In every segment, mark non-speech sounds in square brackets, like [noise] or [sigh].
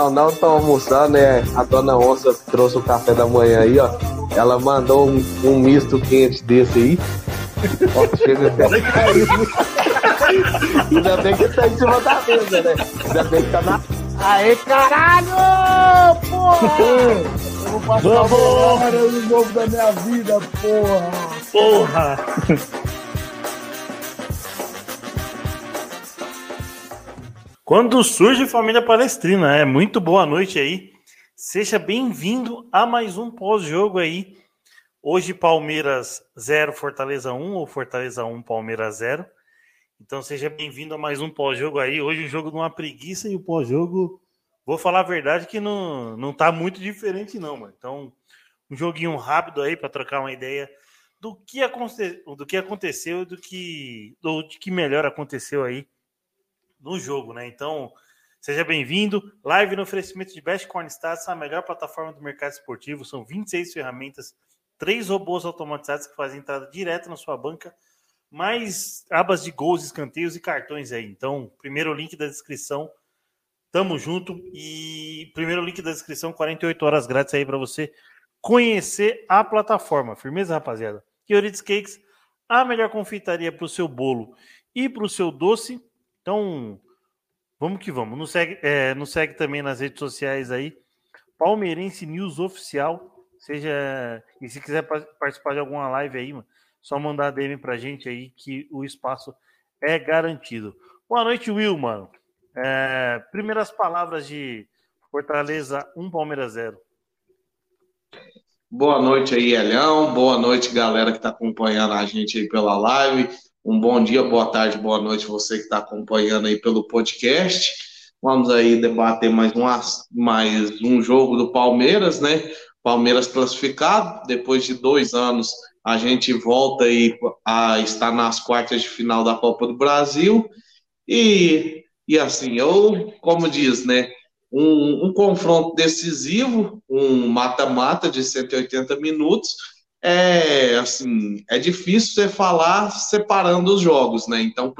Não, não tô almoçando, né? A dona Onça trouxe o café da manhã aí, ó. Ela mandou um, um misto quente desse aí. Ó, chega até [laughs] Ainda bem que tá em cima da mesa, né? Ainda bem que tá na. Aê, caralho! Porra! Eu vou passar uma hora no novo da minha vida, porra! Porra! [laughs] Quando surge família palestrina, é muito boa noite aí. Seja bem-vindo a mais um pós-jogo aí. Hoje Palmeiras 0, Fortaleza 1 ou Fortaleza 1, Palmeiras 0. Então seja bem-vindo a mais um pós-jogo aí. Hoje o jogo de uma preguiça e o pós-jogo, vou falar a verdade que não, não tá muito diferente não, mano. Então, um joguinho rápido aí para trocar uma ideia do que, aconte do que aconteceu do que, que melhor aconteceu aí no jogo, né? Então, seja bem-vindo. Live no oferecimento de Best Corn Stats, a melhor plataforma do mercado esportivo. São 26 ferramentas, três robôs automatizados que fazem entrada direto na sua banca, mais abas de gols, escanteios e cartões aí. Então, primeiro link da descrição. Tamo junto e primeiro link da descrição, 48 horas grátis aí para você conhecer a plataforma. Firmeza, rapaziada? Kiorides Cakes, a melhor confeitaria para o seu bolo e para o seu doce. Então, vamos que vamos. Nos segue, é, nos segue também nas redes sociais aí. Palmeirense News Oficial. Seja. E se quiser participar de alguma live aí, mano, só mandar DM pra gente aí que o espaço é garantido. Boa noite, Will, mano. É, primeiras palavras de Fortaleza 1 Palmeiras 0. Boa noite aí, Elhão. Boa noite, galera que está acompanhando a gente aí pela live. Um bom dia, boa tarde, boa noite você que está acompanhando aí pelo podcast. Vamos aí debater mais um, mais um jogo do Palmeiras, né? Palmeiras classificado, depois de dois anos a gente volta aí a estar nas quartas de final da Copa do Brasil. E, e assim, eu, como diz, né? Um, um confronto decisivo, um mata-mata de 180 minutos, é assim, é difícil você falar separando os jogos, né? Então,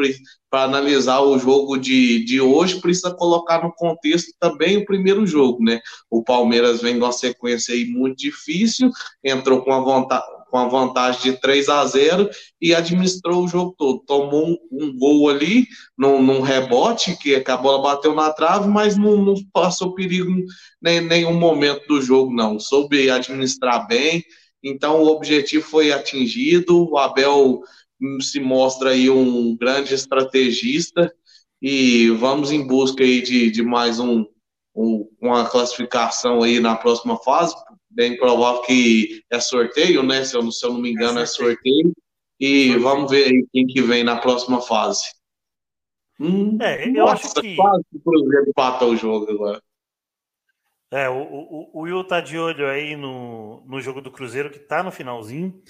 para analisar o jogo de, de hoje, precisa colocar no contexto também o primeiro jogo, né? O Palmeiras vem de uma sequência aí muito difícil, entrou com a vontade com a vantagem de 3 a 0 e administrou o jogo todo. Tomou um, um gol ali, num, num, rebote, que a bola bateu na trave, mas não, não passou perigo em nenhum momento do jogo, não. Soube administrar bem, então o objetivo foi atingido. O Abel hum, se mostra aí um grande estrategista e vamos em busca aí de, de mais um, um, uma classificação aí na próxima fase. Bem provável que é sorteio, né? Se eu, se eu não me engano, é sorteio. E vamos ver aí quem que vem na próxima fase. Hum, é, eu nossa, acho que. Quase que o Cruzeiro empata o jogo agora. É, o, o, o Will tá de olho aí no, no jogo do Cruzeiro, que tá no finalzinho.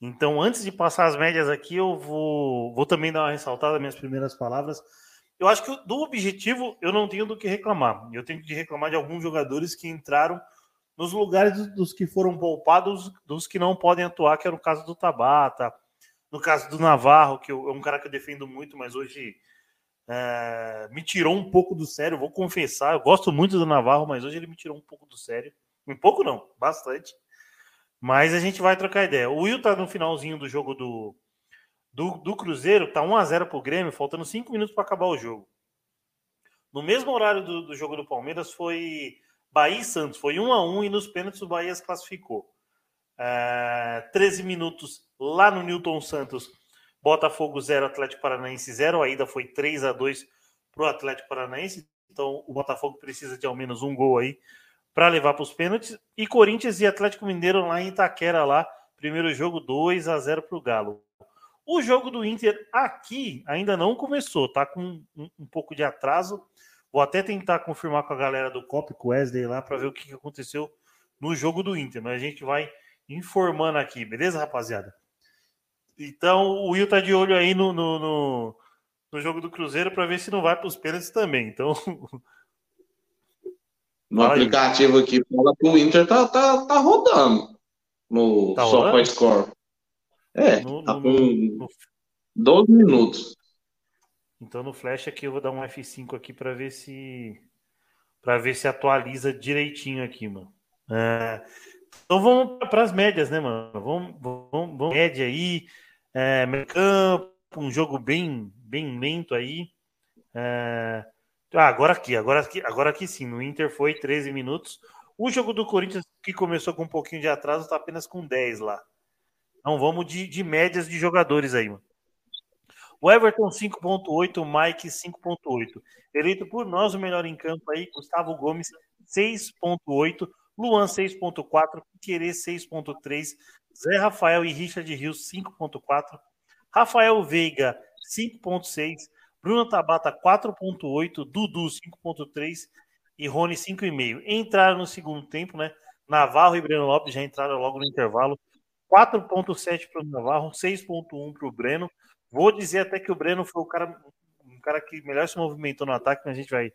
Então, antes de passar as médias aqui, eu vou, vou também dar uma ressaltada minhas primeiras palavras. Eu acho que do objetivo eu não tenho do que reclamar. Eu tenho que reclamar de alguns jogadores que entraram nos lugares dos que foram poupados, dos que não podem atuar, que era o caso do Tabata, no caso do Navarro, que é um cara que eu defendo muito, mas hoje é, me tirou um pouco do sério, vou confessar. Eu gosto muito do Navarro, mas hoje ele me tirou um pouco do sério. Um pouco não, bastante. Mas a gente vai trocar ideia. O Will tá no finalzinho do jogo do, do, do Cruzeiro, tá 1 a 0 pro Grêmio, faltando 5 minutos para acabar o jogo. No mesmo horário do, do, jogo do Palmeiras foi Bahia e Santos, foi 1 a 1 e nos pênaltis o Bahia se classificou. É, 13 minutos lá no Newton Santos, Botafogo 0, Atlético Paranaense 0. A ida foi 3 a 2 para o Atlético Paranaense. Então o Botafogo precisa de ao menos um gol aí para levar para os pênaltis. E Corinthians e Atlético Mineiro lá em Itaquera, lá. Primeiro jogo 2 a 0 para o Galo. O jogo do Inter aqui ainda não começou, tá com um, um, pouco de atraso. Vou até tentar confirmar com a galera do COP, com Wesley lá, para ver o que aconteceu no jogo do Inter. Mas a gente vai informando aqui, beleza, rapaziada? Então o Will tá de olho aí no, no, no, no jogo do Cruzeiro para ver se não vai para os pênaltis também. Então. [laughs] No aplicativo aqui fala que o Inter tá, tá, tá rodando no tá SofaScore. É, no, tá no, com no... 12 minutos. Então no flash aqui eu vou dar um F5 aqui para ver se para ver se atualiza direitinho aqui, mano. É, então vamos para as médias, né, mano? Vamos, vamos, vamos média aí, é, campo, um jogo bem, bem lento aí. É, ah, agora aqui, agora aqui, agora aqui sim. No Inter foi 13 minutos. O jogo do Corinthians, que começou com um pouquinho de atraso, está apenas com 10 lá. Então vamos de, de médias de jogadores aí, mano. O Everton 5.8, o Mike 5.8. Eleito por nós o melhor em campo aí, Gustavo Gomes 6.8, Luan 6.4, Piquerê 6.3, Zé Rafael e Richard Rios 5.4, Rafael Veiga 5.6, Bruno Tabata 4.8, Dudu 5.3 e Rony 5,5. Entraram no segundo tempo, né? Navarro e Breno Lopes já entraram logo no intervalo. 4.7 para o Navarro, 6.1 para o Breno. Vou dizer até que o Breno foi o cara, um cara que melhor se movimentou no ataque, mas a gente vai,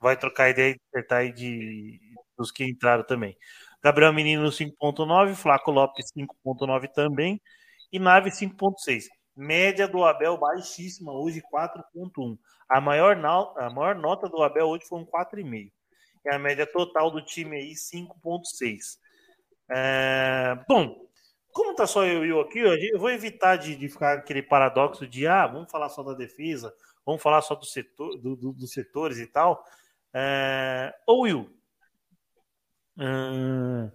vai trocar ideia e acertar aí de, dos que entraram também. Gabriel Menino 5.9, Flaco Lopes 5.9 também e Nave 5.6. Média do Abel baixíssima hoje, 4.1. A maior, a maior nota do Abel hoje foi um 4,5. E a média total do time aí, 5.6. É... Bom, como tá só eu e eu aqui, eu vou evitar de, de, ficar aquele paradoxo de ah, vamos falar só da defesa, vamos falar só do setor, do, do, dos setores e tal. É... Ô Will, hum,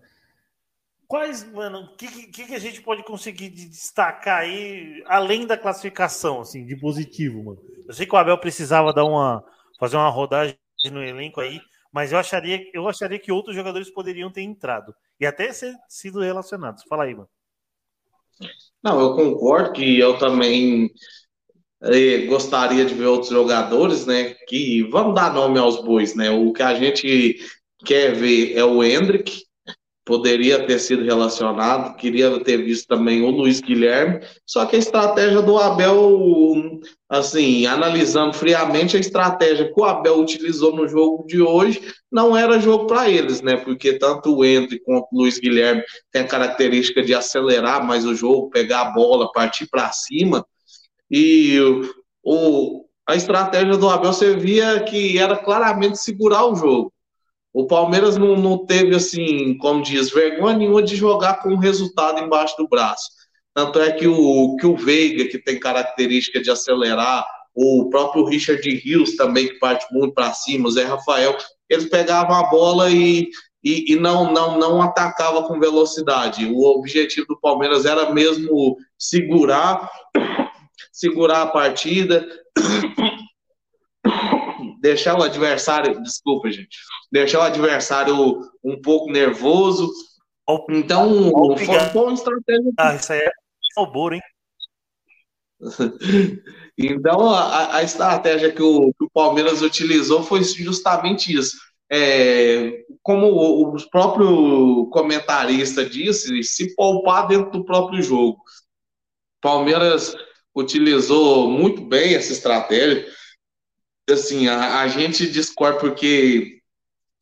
Quais, mano, o que, que, que, a gente pode conseguir de destacar aí, além da classificação, assim, de positivo, mano? Eu sei que o Abel precisava dar uma, fazer uma rodagem no elenco aí, mas eu acharia, eu acharia que outros jogadores poderiam ter entrado e até ser, sido relacionados. Fala aí, mano. Não, eu concordo que eu também eh, gostaria de ver outros jogadores, né? Que vamos dar nome aos bois, né? O que a gente quer ver? É o Hendrick, poderia ter sido relacionado, queria ter visto também o Luiz Guilherme, só que a estratégia do Abel, assim, analisando friamente a estratégia que o Abel utilizou no jogo de hoje, não era jogo para eles, né? Porque tanto o Entre quanto o Luiz Guilherme tem a característica de acelerar mais o jogo, pegar a bola, partir para cima, e o, a estratégia do Abel você via que era claramente segurar o jogo. O Palmeiras não, não teve, assim, como diz, vergonha nenhuma de jogar com o resultado embaixo do braço. Tanto é que o, que o Veiga, que tem característica de acelerar, o próprio Richard Rios também, que parte muito para cima, o Zé Rafael, eles pegavam a bola e, e, e, não, não, não atacava com velocidade. O objetivo do Palmeiras era mesmo segurar, segurar a partida, deixar o adversário, desculpa, gente, deixar o adversário um pouco nervoso. Então, foi, foi estratégia. Ah, isso aí é o hein? [laughs] então, a, a, estratégia que o, que o Palmeiras utilizou foi justamente isso. É, como o, o próprio comentarista disse, se poupar dentro do próprio jogo. Palmeiras utilizou muito bem essa estratégia assim, a, a gente discorda porque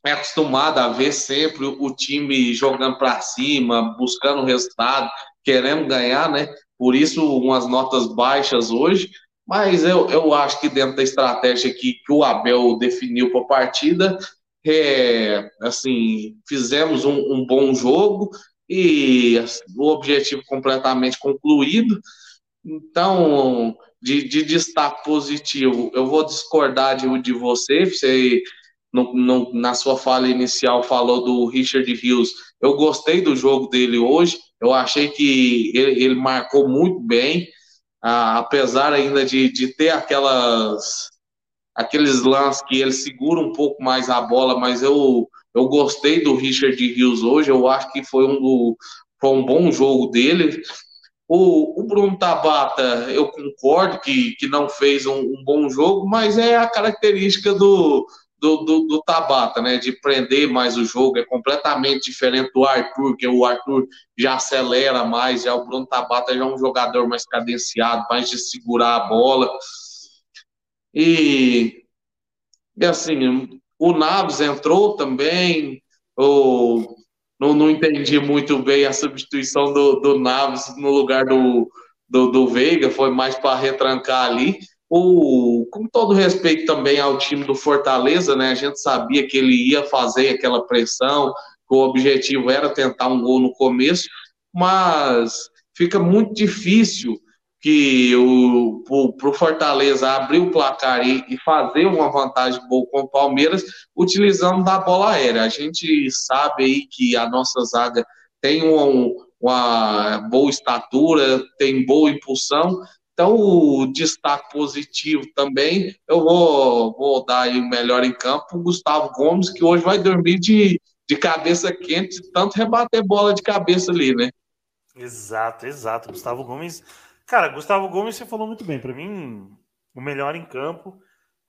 é acostumado a ver sempre o time jogando para cima, buscando resultado, querendo ganhar, né? Por isso, umas notas baixas hoje. Mas eu, eu acho que dentro da estratégia que, que o Abel definiu para a partida, é, assim, fizemos um, um, bom jogo e o objetivo completamente concluído. Então, de, de destaque positivo, eu vou discordar de, de você, você no, no, na sua fala inicial falou do Richard Rios. Eu gostei do jogo dele hoje. Eu achei que ele, ele marcou muito bem, ah, apesar ainda de, de ter aquelas aqueles lances que ele segura um pouco mais a bola, mas eu, eu gostei do Richard Rios hoje. Eu acho que foi um, do, foi um bom jogo dele. O, o Bruno Tabata, eu concordo que, que não fez um, um bom jogo, mas é a característica do, do, do, do, Tabata, né? De prender mais o jogo, é completamente diferente do Arthur, que o Arthur já acelera mais, já o Bruno Tabata já é um jogador mais cadenciado, mais de segurar a bola. E, e assim, o Naves entrou também, o não, não entendi muito bem a substituição do, do Naves no lugar do, do, do Veiga, foi mais para retrancar ali. o, com todo respeito também ao time do Fortaleza, né? A gente sabia que ele ia fazer aquela pressão, que o objetivo era tentar um gol no começo, mas fica muito difícil que o para o Fortaleza abrir o placar e, e, fazer uma vantagem boa com o Palmeiras utilizando da bola aérea. A gente sabe aí que a nossa zaga tem um, uma boa estatura, tem boa impulsão, então, o destaque positivo também, eu vou, vou dar aí o melhor em campo, o Gustavo Gomes, que hoje vai dormir de, de cabeça quente, tanto rebater bola de cabeça ali, né? Exato, exato. Gustavo Gomes. Cara, Gustavo Gomes, você falou muito bem. Para mim, o melhor em campo.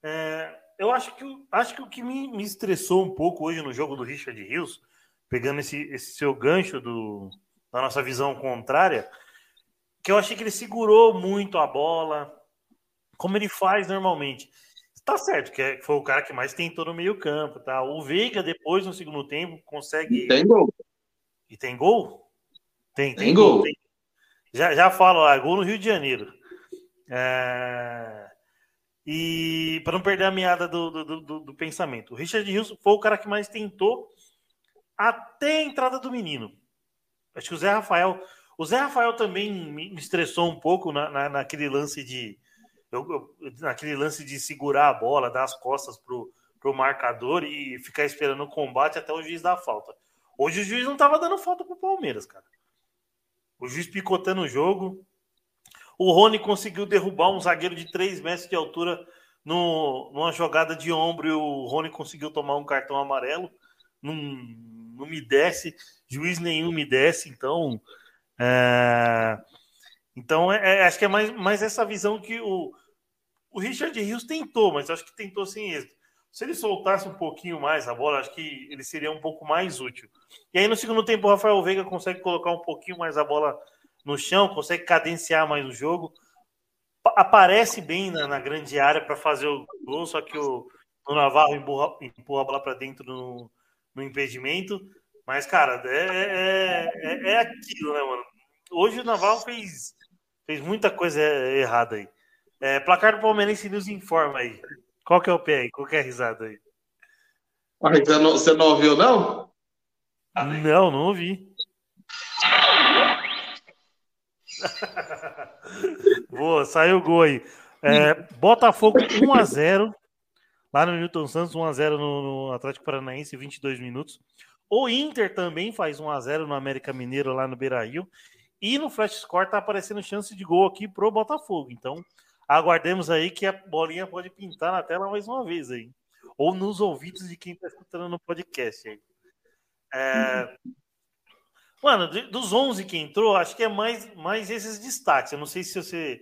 É, eu acho que, acho que o que me, me estressou um pouco hoje no jogo do Richard Rios, pegando esse, esse seu gancho do, da nossa visão contrária, que eu achei que ele segurou muito a bola, como ele faz normalmente. Tá certo, que foi o cara que mais tentou no meio-campo, tá? O Veiga, depois, no segundo tempo, consegue. E tem gol. E tem gol? Tem, tem, tem gol. Tem... Já, já falo, gol no Rio de Janeiro. É... E para não perder a meada do, do, do, do, pensamento, o Richard Hughes foi o cara que mais tentou até a entrada do menino. Acho que o Zé Rafael o Zé Rafael também me estressou um pouco na, na naquele lance de eu, eu, naquele lance de segurar a bola, dar as costas pro, pro marcador e ficar esperando o combate até o juiz dar a falta. Hoje o juiz não estava dando falta pro Palmeiras, cara. O juiz picotando o jogo. O Rony conseguiu derrubar um zagueiro de 3 metros de altura no, numa jogada de ombro e o Rony conseguiu tomar um cartão amarelo. Não, não me desce, juiz nenhum me desce, então é... Então, é, é, acho que é mais, mais essa visão que o, o Richard Rios tentou, mas acho que tentou sem êxito. Se ele soltasse um pouquinho mais a bola, acho que ele seria um pouco mais útil. E aí, no segundo tempo, o Rafael Veiga consegue colocar um pouquinho mais a bola no chão, consegue cadenciar mais o jogo. Aparece bem na, na grande área para fazer o gol, só que o, o Navarro empurra, empurra a bola para dentro no, no impedimento. Mas, cara, é, é, é, é, aquilo, né, mano? Hoje o Naval fez, fez muita coisa errada aí. É, placar do Palmeirense nos informa aí. Qual que é o pé aí? Qual que é a risada aí? Você não, você não ouviu, não? Não, não ouvi. [laughs] Boa, saiu o gol aí. É, Botafogo 1x0. Lá no Newton Santos, 1x0 no, no Atlético Paranaense, 22 minutos. O Inter também faz 1 a 0 no América Mineiro lá no Beira-Rio. E no Flash Score tá aparecendo chance de gol aqui pro Botafogo. Então, aguardemos aí que a bolinha pode pintar na tela mais uma vez aí. Ou nos ouvidos de quem está escutando no podcast aí. É... Mano, dos 11 que entrou, acho que é mais, mais esses destaques. Eu não sei se você.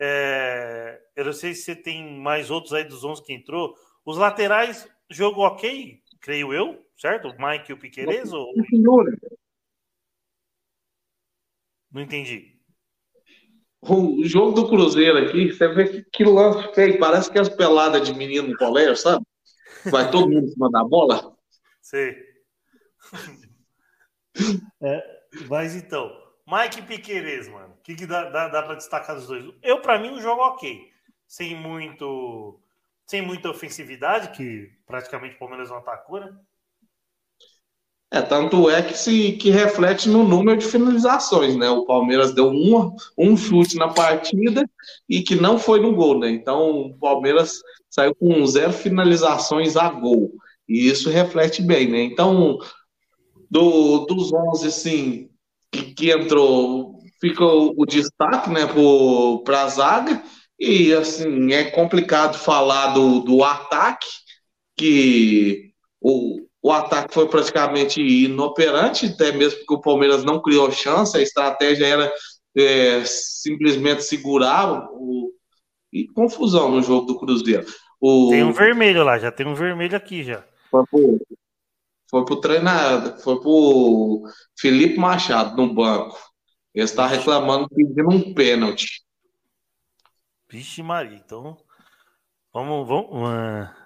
É... Eu não sei se você tem mais outros aí dos 11 que entrou. Os laterais, jogo ok, creio eu certo? O Mike e o Piqueires? Ou... Não entendi. O jogo do Cruzeiro aqui, você vê que, lance feio. Parece que as peladas de menino no colégio, sabe? Vai todo mundo em cima da bola. Sei. É, mas então, Mike Piqueires, mano. O que, que dá, dá, dá para destacar dos dois? Eu, para mim, o jogo ok. Sem muito. Sem muita ofensividade, que praticamente o Palmeiras não atacou, né? É, tanto é que se que reflete no número de finalizações, né? O Palmeiras deu um, um chute na partida e que não foi no gol, né? Então o Palmeiras saiu com zero finalizações a gol. E isso reflete bem, né? Então, do, dos 11, assim, que, que entrou, fica o, o destaque, né, para a zaga. E, assim, é complicado falar do, do ataque, que o, o ataque foi praticamente inoperante, até mesmo porque o Palmeiras não criou chance, a estratégia era é, simplesmente segurar o, e confusão no jogo do Cruzeiro. O, tem um vermelho lá, já tem um vermelho aqui já. Foi pro, foi pro treinador, foi pro Felipe Machado no banco. Ele está reclamando pedindo um pênalti. Vixe Maria, então vamos, vamos, uh...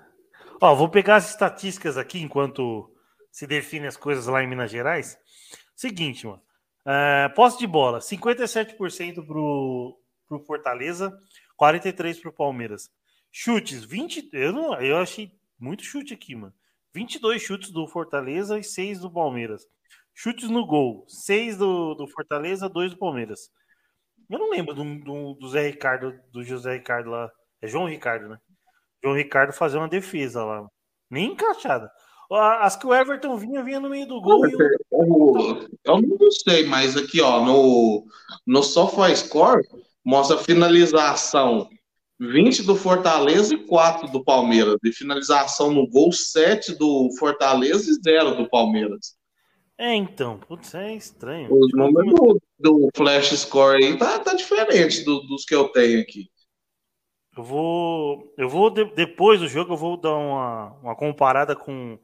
Ó, vou pegar as estatísticas aqui enquanto se define as coisas lá em Minas Gerais. Seguinte, mano. Uh, posse de bola, 57% pro, pro Fortaleza, 43 para o Palmeiras. Chutes, 20. Eu, não, eu achei muito chute aqui, mano. 22 chutes do Fortaleza e 6 do Palmeiras. Chutes no gol, 6 do, do Fortaleza, 2 do Palmeiras. Eu não lembro do, do, do Zé Ricardo, do José Ricardo lá. É João Ricardo, né? João Ricardo fazer uma defesa lá. Nem encaixada. As que o Everton vinha, vinha no meio do gol. Não, eu... eu não gostei, mas aqui, ó, no, no SofaScore, mostra finalização 20 do Fortaleza e 4 do Palmeiras. De finalização no gol, 7 do Fortaleza e 0 do Palmeiras. É, então, putz, é estranho. O número do, do, Flash Score aí tá, tá diferente do, dos que eu tenho aqui. Eu vou. Eu vou, de, depois do jogo, eu vou dar uma, uma comparada com,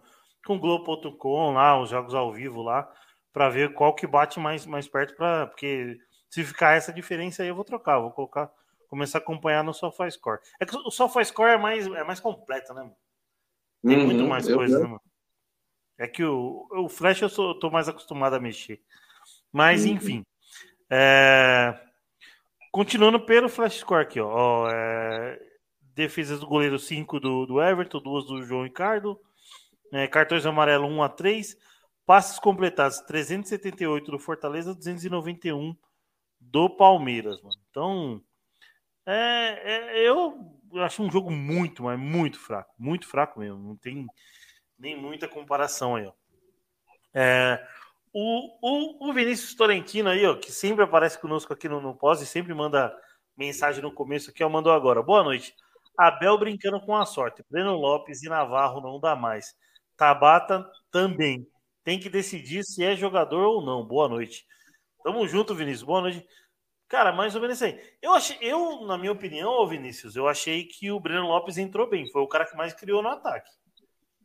com o Globo.com lá, os jogos ao vivo lá, para ver qual que bate mais, mais perto, pra, porque se ficar essa diferença aí, eu vou trocar, eu vou colocar, começar a acompanhar no SofaScore. É que o SofaScore é mais, é mais completo, né, mano? Tem uhum, muito mais coisa, né, mano? É que o, o Flash eu sou, tô mais acostumado a mexer. Mas, uhum. enfim. É... Continuando pelo Flash Score aqui, ó. É... Defesas do goleiro 5 do, do Everton, duas do João Ricardo. É, cartões amarelo 1 a 3 Passes completados 378 do Fortaleza, 291 do Palmeiras, mano. Então, é, é, eu acho um jogo muito, mas muito fraco. Muito fraco mesmo. Não tem nem muita comparação aí, ó. É, o, o, o, Vinícius Torrentino aí, ó, que sempre aparece conosco aqui no, no pós e sempre manda mensagem no começo aqui, ó, mandou agora. Boa noite. Abel brincando com a sorte. Breno Lopes e Navarro não dá mais. Tabata também. Tem que decidir se é jogador ou não. Boa noite. Tamo junto, Vinícius. Boa noite. Cara, mais ou menos aí. Eu achei, eu, na minha opinião, Vinícius, eu achei que o Breno Lopes entrou bem. Foi o cara que mais criou no ataque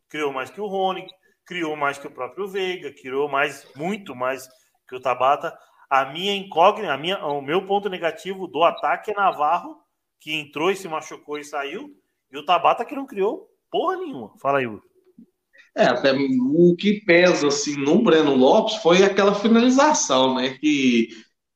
criou mais que o Rony, criou mais que o próprio Veiga, criou mais, muito mais que o Tabata. A minha incógnita, a minha, o meu ponto negativo do ataque é Navarro, que entrou e se machucou e saiu, e o Tabata que não criou porra nenhuma. Fala aí, Hugo. É, até o que pesa assim no Breno Lopes foi aquela finalização, né? Que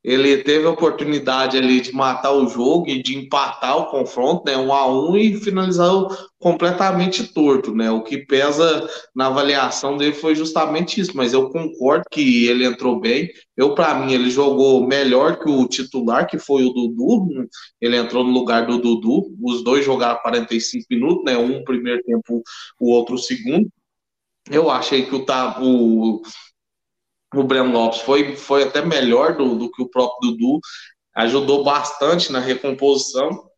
ele teve a oportunidade ali de matar o jogo e de empatar o confronto, né, um a um e finalizar completamente torto, né? O que pesa na avaliação dele foi justamente isso, mas eu concordo que ele entrou bem. Eu para mim ele jogou melhor que o titular, que foi o Dudu. Ele entrou no lugar do Dudu. Os dois jogaram 45 minutos, né? Um primeiro tempo, o outro segundo. Eu achei que o, o o Breno Lopes foi, foi até melhor do, do que o próprio Dudu, ajudou bastante na recomposição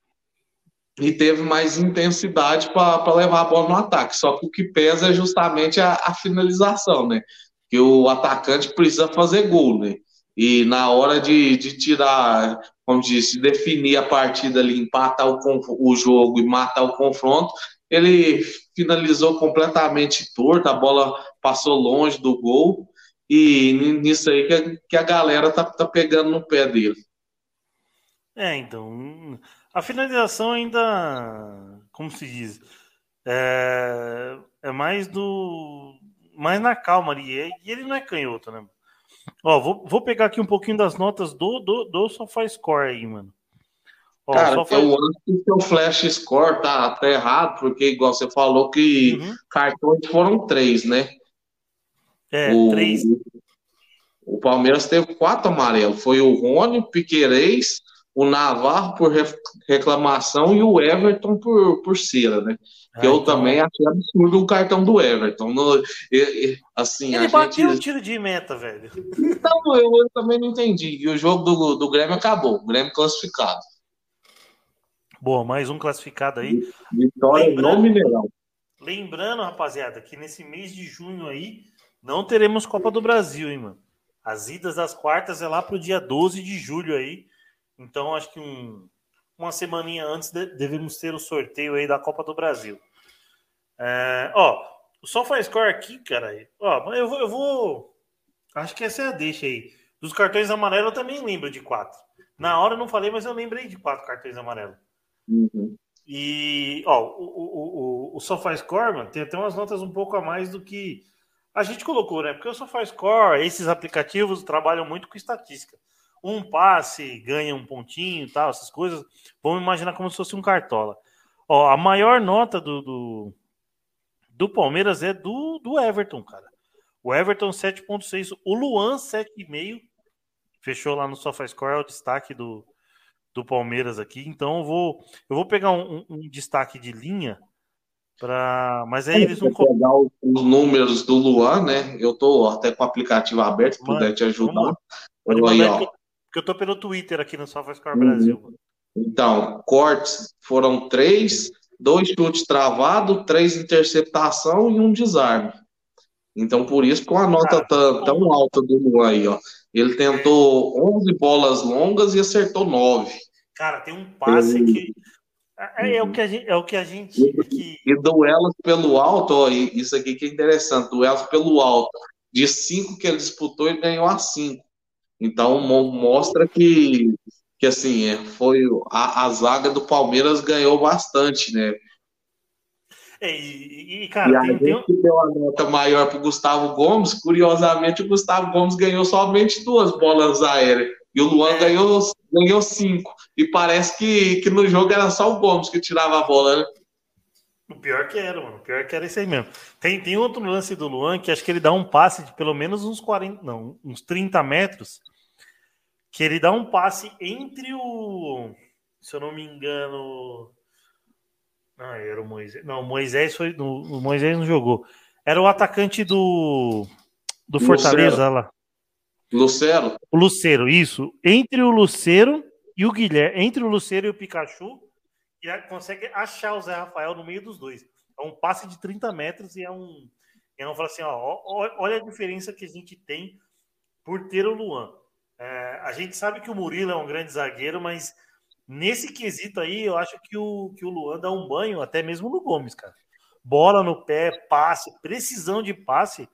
e teve mais intensidade para levar a bola no ataque. Só que o que pesa é justamente a, a, finalização, né? Que o atacante precisa fazer gol, né? E na hora de, de tirar, como disse, definir a partida ali, empatar o, o jogo e matar o confronto, ele finalizou completamente torto, a bola passou longe do gol e nisso aí que a, que a galera tá, tá pegando no pé dele. É, então. A finalização ainda. Como se diz? É, é mais do. Mais na calma ali. E ele não é canhoto, né? Ó, vou, vou pegar aqui um pouquinho das notas do, do, do SofaScore aí, mano. Ó, Cara, eu acho que o seu Flash Score tá, tá errado, porque, igual você falou, que uhum. cartões foram três, né? É, o, três. O Palmeiras teve quatro amarelos. Foi o Rony, o Piquerez, o Navarro por reclamação e o Everton por, por cera, né? Que ah, eu então... também achei absurdo o cartão do Everton. No, assim, Ele bateu gente... um tiro de meta, velho. Então, eu, eu, também não entendi. E o jogo do, do Grêmio acabou. O Grêmio classificado. Boa, mais um classificado aí. Vitória lembrando, no Mineirão. Lembrando, rapaziada, que nesse mês de junho aí não teremos Copa do Brasil, hein, mano? As idas das quartas é lá pro dia 12 de julho aí. Então, acho que um, uma semaninha antes de, devemos ter o sorteio aí da Copa do Brasil. É, ó, o SofaScore aqui, cara. Ó, eu vou, eu vou. Acho que essa é a deixa aí. Dos cartões amarelos eu também lembro de quatro. Na hora eu não falei, mas eu lembrei de quatro cartões amarelos. Uhum. E, ó, o, o, o, o SofaScore, mano, tem até umas notas um pouco a mais do que a gente colocou, né? Porque o SofaScore, esses aplicativos trabalham muito com estatística. um passe ganha um pontinho tal, essas coisas. Vamos imaginar como se fosse um cartola. Ó, a maior nota do, do, do Palmeiras é do, do Everton, cara. O Everton 7.6, o Luan 7,5. Fechou lá no SofaScore, é o destaque do, do Palmeiras aqui. Então eu vou, eu vou pegar um, um, um destaque de linha para, mas aí eles vão pegar os números do Luan, né? Eu tô até com o aplicativo aberto, se puder te ajudar. Pode aí, ó. Porque eu tô pelo Twitter aqui no SofaScore uhum. Brasil. Então, cortes foram três, dois chutes travados, três interceptação e um desarme. Então, por isso, com a nota tão, tão alta do Luan aí, ó. Ele tentou 11 bolas longas e acertou 9. Cara, tem um passe Ele... que. É, é, o que a gente. É o que a gente que... E duelos pelo alto, ó, isso aqui que é interessante, duelos pelo alto. De cinco que ele disputou, ele ganhou a cinco. Então mostra que, que assim, é, foi a, a zaga do Palmeiras ganhou bastante, né? É, e, e, cara, e a tem, gente tem... deu a nota maior para o Gustavo Gomes. Curiosamente, o Gustavo Gomes ganhou somente duas bolas aéreas. E o Luan é. ganhou, ganhou cinco. E parece que, que no jogo era só o Gomes que tirava a bola, né? O pior que era, mano. O pior que era isso aí mesmo. Tem, tem outro lance do Luan que acho que ele dá um passe de pelo menos uns 40, não, uns 30 metros. Que ele dá um passe entre o. Se eu não me engano. Ah, era o Moisés. Não, o Moisés foi. O Moisés não jogou. Era o atacante do. Do Fortaleza lá. Lucero. O Lucero, isso. Entre o Lucero e o Guilherme. Entre o Lucero e o Pikachu. E consegue achar o Zé Rafael no meio dos dois. É um passe de 30 metros e é um. Eu não falo assim, ó, olha a diferença que a gente tem por ter o Luan. É, a gente sabe que o Murilo é um grande zagueiro, mas Nesse quesito aí, eu acho que o, que o Luan dá um banho até mesmo no Gomes, cara. Bola no pé, passe, precisão de passe,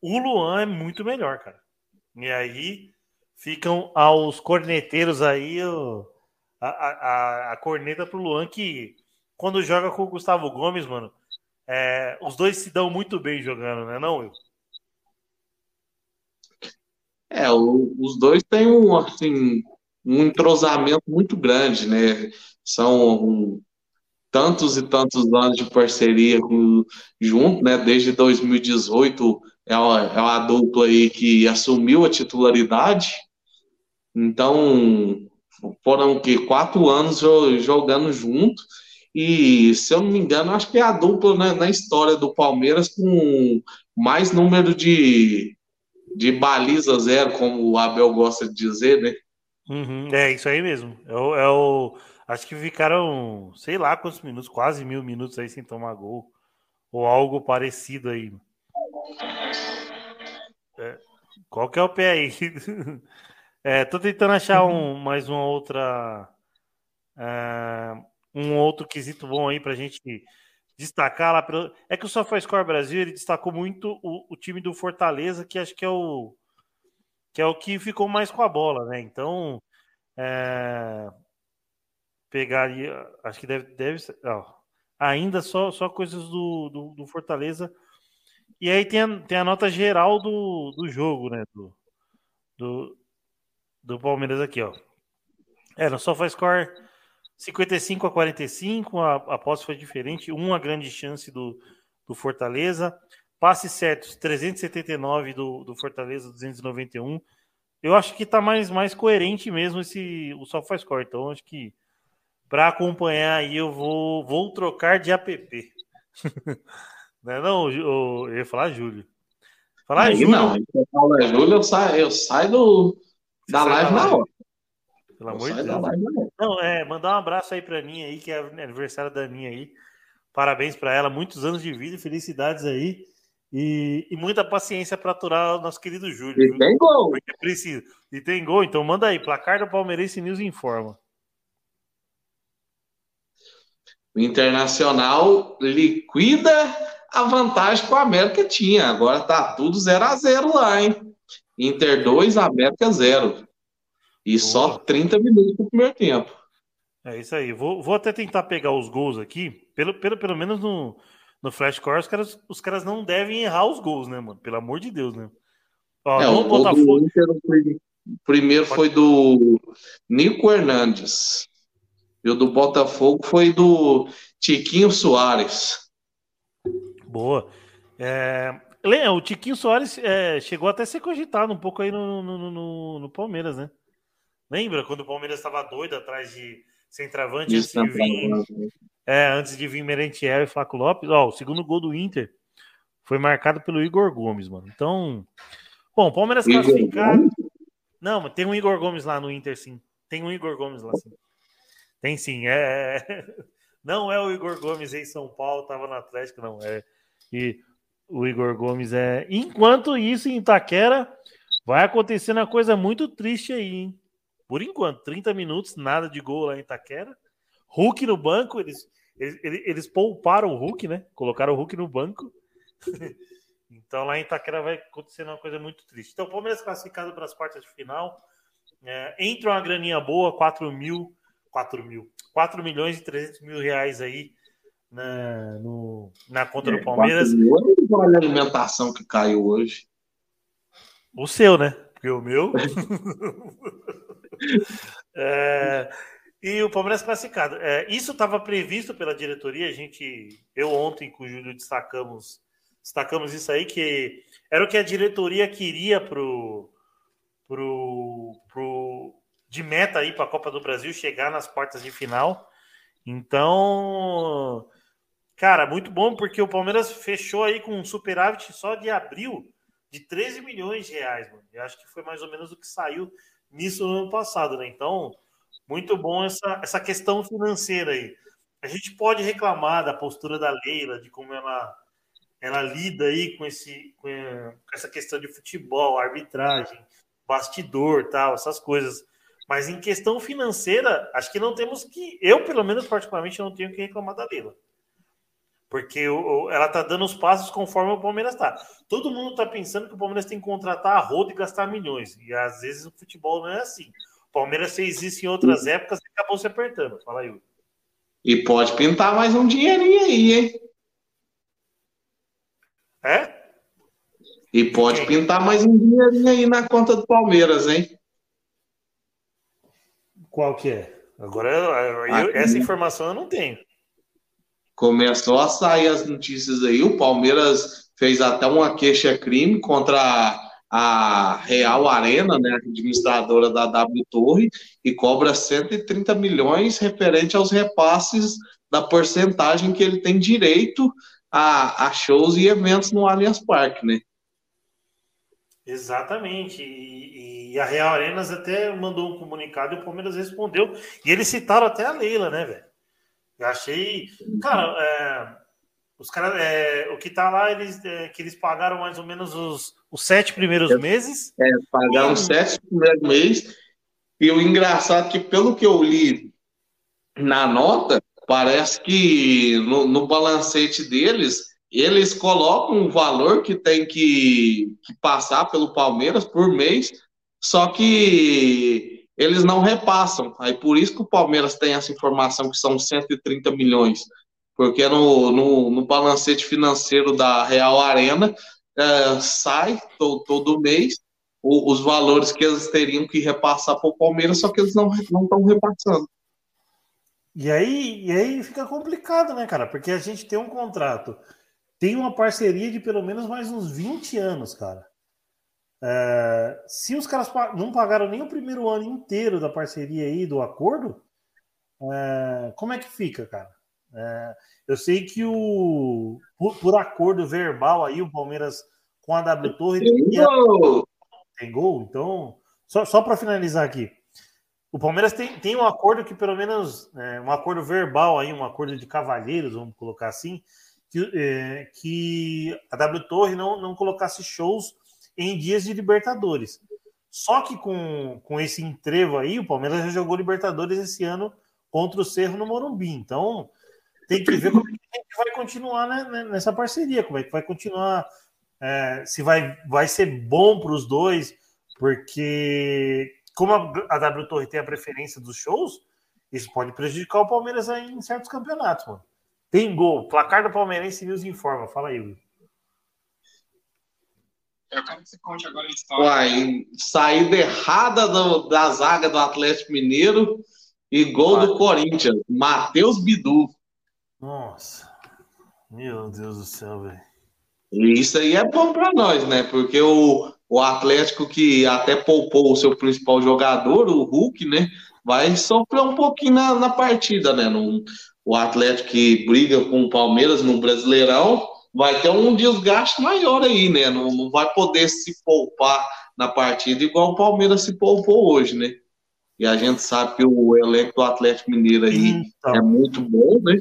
o Luan é muito melhor, cara. E aí ficam aos corneteiros aí a, a, a corneta pro Luan, que quando joga com o Gustavo Gomes, mano, é, os dois se dão muito bem jogando, né, não, Will? É, o, os dois têm um, assim, um entrosamento muito grande, né? São um, tantos e tantos anos de parceria com, junto, né? Desde 2018 é o, é adulto aí que assumiu a titularidade. Então foram que quatro anos jogando junto e se eu não me engano acho que é a dupla né, na história do Palmeiras com mais número de de baliza zero, como o Abel gosta de dizer, né? Uhum, é isso aí mesmo. É o, é o, acho que ficaram, sei lá quantos minutos, quase mil minutos aí sem tomar gol. Ou algo parecido aí. É, qual que é o pé aí? [laughs] É, tô tentando achar um, mais uma outra. É, um outro quesito bom aí pra gente destacar lá. Pelo... É que o SofaScore Brasil ele destacou muito o, o time do Fortaleza, que acho que é o que é o que ficou mais com a bola, né? Então, é, pegaria, acho que deve, deve ser, ó, ainda só, só coisas do, do, do, Fortaleza. E aí tem a, tem a nota geral do, do jogo, né? Do, do, do Palmeiras aqui, ó. É, no SofaScore 55 a 45, a, a posse foi diferente, uma grande chance do, do Fortaleza. Passes certos, 379 do, do Fortaleza, 291. Eu acho que tá mais, mais coerente mesmo esse o SofaScore. Então, acho que para acompanhar aí eu vou, vou trocar de app. [laughs] não é não? Eu ia falar Júlio. Falar aí, Júlio. Não, você fala Júlio, eu saio, eu saio do, da live na hora. Pelo amor de Deus. Não, é, mandar um abraço aí pra Aninha aí, que é aniversário da Aninha aí. Parabéns para ela, muitos anos de vida e felicidades aí. E, e muita paciência para aturar o nosso querido Júlio. E tem gol. Porque precisa. E tem gol, então manda aí. Placar do Palmeirense News informa. O Internacional liquida a vantagem que o América tinha. Agora tá tudo 0 a 0 lá, hein? Inter 2, América 0. E Boa. só 30 minutos pro primeiro tempo. É isso aí. Vou, vou até tentar pegar os gols aqui, pelo, pelo, pelo menos no, no Flashcore, os caras, os caras não devem errar os gols, né, mano? Pelo amor de Deus, né? Ó, é, o Botafogo... Inter, primeiro foi do Nico Hernandes. E o do Botafogo foi do Tiquinho Soares. Boa. É, o Tiquinho Soares é, chegou até a ser cogitado um pouco aí no, no, no, no Palmeiras, né? Lembra quando o Palmeiras estava doido atrás de centroavante antes de vir, é, antes de vir Merentiel e Flaco Lopes? Ó, o segundo gol do Inter foi marcado pelo Igor Gomes, mano. Então, bom, Palmeiras classificado. Não, mas tem um Igor Gomes lá no Inter, sim. Tem um Igor Gomes lá, sim. Tem sim. É... [laughs] Não é o Igor Gomes em São Paulo, tava no Atlético, não. É. E o Igor Gomes é. Enquanto isso, em Itaquera, vai acontecendo uma coisa muito triste aí, hein? Por enquanto, 30 minutos, nada de gol lá em Itaquera. Hulk no banco, eles, eles, eles pouparam o Hulk, né? Colocaram o Hulk no banco. [laughs] então lá em Itaquera vai acontecer uma coisa muito triste. Então, o Palmeiras classificado para as quartas de final. É, entra uma graninha boa, 4 mil. 4 mil. 4 milhões e 300 mil reais aí na, no, na conta é, do Palmeiras. Olha a alimentação que caiu hoje. O seu, né? Porque o meu. [laughs] [laughs] é, e o Palmeiras classificado. É, isso estava previsto pela diretoria. A gente, eu ontem com o Júlio destacamos, destacamos isso aí que era o que a diretoria queria pro, pro, pro de meta aí para a Copa do Brasil chegar nas quartas de final. Então, cara, muito bom porque o Palmeiras fechou aí com um superávit só de abril de 13 milhões de reais, mano. Eu acho que foi mais ou menos o que saiu nisso no ano passado, né? Então, muito bom essa, essa questão financeira aí. A gente pode reclamar da postura da Leila, de como ela, ela lida aí com, esse, com essa questão de futebol, arbitragem, bastidor, tal, essas coisas. Mas em questão financeira, acho que não temos que. Eu, pelo menos, particularmente, não tenho que reclamar da Leila. Porque ela tá dando os passos conforme o Palmeiras está. Todo mundo está pensando que o Palmeiras tem que contratar a roda e gastar milhões. E às vezes o futebol não é assim. O Palmeiras fez isso em outras épocas e acabou se apertando. Fala aí. E pode pintar mais um dinheirinho aí, hein? É? E pode pintar mais um dinheirinho aí na conta do Palmeiras, hein? Qual que é? Agora, eu, essa informação eu não tenho começou a sair as notícias aí. O Palmeiras fez até uma queixa-crime contra a Real Arena, né, administradora da W Torre, e cobra 130 milhões referente aos repasses da porcentagem que ele tem direito a, a shows e eventos no Allianz Parque, né? Exatamente. E, e, a Real Arenas até mandou um comunicado e o Palmeiras respondeu. E eles citaram até a Leila, né, velho? Eu achei. Cara, é, os caras. É, o que tá lá, eles, é, que eles pagaram mais ou menos os, os sete primeiros meses. É, pagaram os sete primeiros meses. E o engraçado é que, pelo que eu li na nota, parece que no, no balancete deles, eles colocam um valor que tem que, que passar pelo Palmeiras por mês, só que eles não repassam. Aí por isso que o Palmeiras tem essa informação que são 130 milhões, porque no, no, no balancete financeiro da Real Arena é, sai todo, todo mês o, os valores que eles teriam que repassar para o Palmeiras, só que eles não estão repassando. E aí, e aí fica complicado, né, cara? Porque a gente tem um contrato, tem uma parceria de pelo menos mais uns 20 anos, cara. É, se os caras não pagaram nem o primeiro ano inteiro da parceria aí, do acordo, é, como é que fica, cara? É, eu sei que o por, por, acordo verbal aí, o Palmeiras com a W Torre tem, gol. tem gol. Então, só, só para finalizar aqui, o Palmeiras tem, tem um acordo que, pelo menos, é, um acordo verbal aí, um acordo de cavalheiros, vamos colocar assim, que, é, que a W Torre não, não colocasse shows em dias de Libertadores. Só que com, com esse entrevo aí, o Palmeiras já jogou Libertadores esse ano contra o Cerro no Morumbi. Então, tem que ver como é que a gente vai continuar né, né nessa parceria, como é que vai continuar, é, se vai, vai ser bom para os dois, porque como a, a W Torre tem a preferência dos shows, isso pode prejudicar o Palmeiras aí em certos campeonatos, mano. Tem gol, placar do Palmeirense nos informa. Fala aí, Will. Eu quero que você conte agora a história. Uai, saída errada do, da zaga do Atlético Mineiro e gol do Corinthians. Matheus Bidu. Nossa. Meu Deus do céu, velho. Isso aí é bom para nós, né? Porque o, o Atlético que até poupou o seu principal jogador, o Hulk, né? Vai sofrer um pouquinho na, na partida, né? No, o Atlético que briga com o Palmeiras no Brasileirão vai ter um desgaste maior aí, né? Não, não vai poder se poupar na partida igual o Palmeiras se poupou hoje, né? E a gente sabe que o elenco do Atlético Mineiro aí então, é muito bom, né?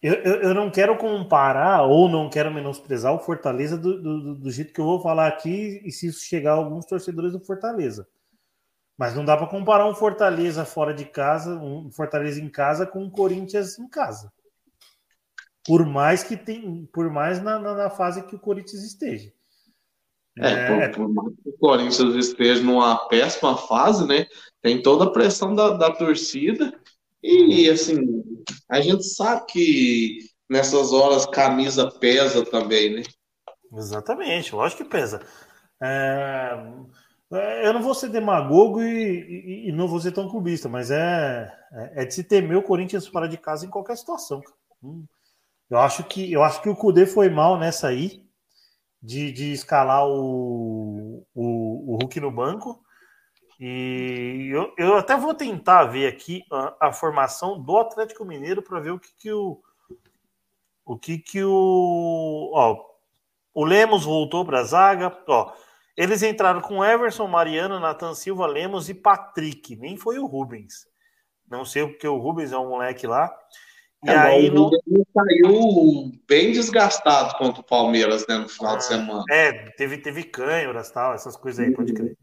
Eu, eu, eu, não quero comparar ou não quero menosprezar o Fortaleza do, do, do, jeito que eu vou falar aqui e se isso chegar a alguns torcedores do Fortaleza. Mas não dá para comparar um Fortaleza fora de casa, um Fortaleza em casa com um Corinthians em casa. Por mais que tem, por mais na, na, na fase que o Corinthians esteja. É, é... Por, por, mais que o Corinthians esteja numa péssima fase, né? Tem toda a pressão da, da torcida e, assim, a gente sabe que nessas horas camisa pesa também, né? Exatamente, lógico que pesa. É... é eu não vou ser demagogo e, e, e, não vou ser tão clubista, mas é, é, é de se temer o Corinthians fora de casa em qualquer situação. Hum. Eu acho que eu acho que o Cudê foi mal nessa aí de, de escalar o, o, o Hulk no banco. E eu, eu até vou tentar ver aqui a, a formação do Atlético Mineiro para ver o que, que o. O que que o. Ó, o Lemos voltou para a zaga. Ó, eles entraram com Everson, Mariano, Nathan Silva, Lemos e Patrick. Nem foi o Rubens. Não sei porque o Rubens é um moleque lá. E é, aí o no... saiu bem desgastado contra o Palmeiras né, no final ah, de semana. É, teve, teve cãibras, tal, essas coisas aí, pode crer.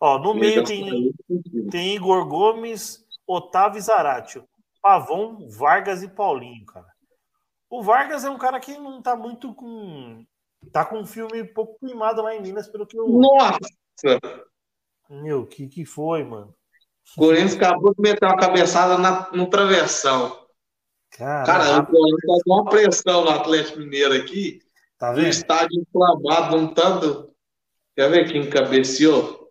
Ó, no meio tem, tem Igor Gomes, Otávio Zaratio, Pavon, Vargas e Paulinho, cara. O Vargas é um cara que não tá muito com. Tá com um filme pouco queimado lá em Minas, pelo que eu. Nossa! Meu, o que, que foi, mano? O Corinthians acabou de meter uma cabeçada na, no travessão. Cara, cara o Corinthians tá com uma pressão no Atlético Mineiro aqui. Tá vendo? O estádio inflamado, um tanto. Quer ver quem cabeceou?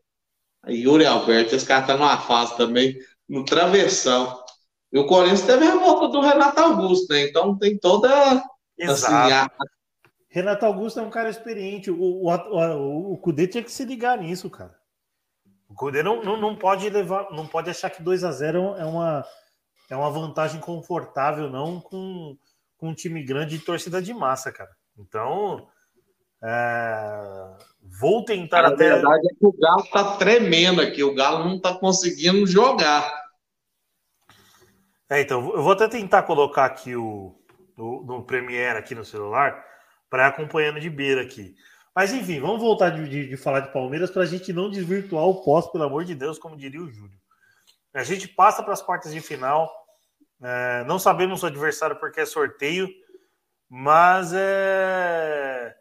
Yuri Alberto, esse cara tá numa fase também no travessão. E o Corinthians teve a volta do Renato Augusto, né? Então tem toda. Exato. Assim, a... Renato Augusto é um cara experiente. O, o, o, o Cudê tinha que se ligar nisso, cara. O Cudê não, não, não pode levar, não pode achar que 2 a 0 é uma, é uma vantagem confortável, não, com, com um time grande de torcida de massa, cara. Então, é... Vou tentar a até. A verdade é que o Galo está tremendo aqui, o Galo não está conseguindo jogar. É, então, eu vou até tentar colocar aqui o no, no Premiere aqui no celular para acompanhando de beira aqui. Mas enfim, vamos voltar de, de, de falar de Palmeiras para a gente não desvirtuar o pós, pelo amor de Deus, como diria o Júlio. A gente passa para as quartas de final. É, não sabemos o adversário porque é sorteio, mas é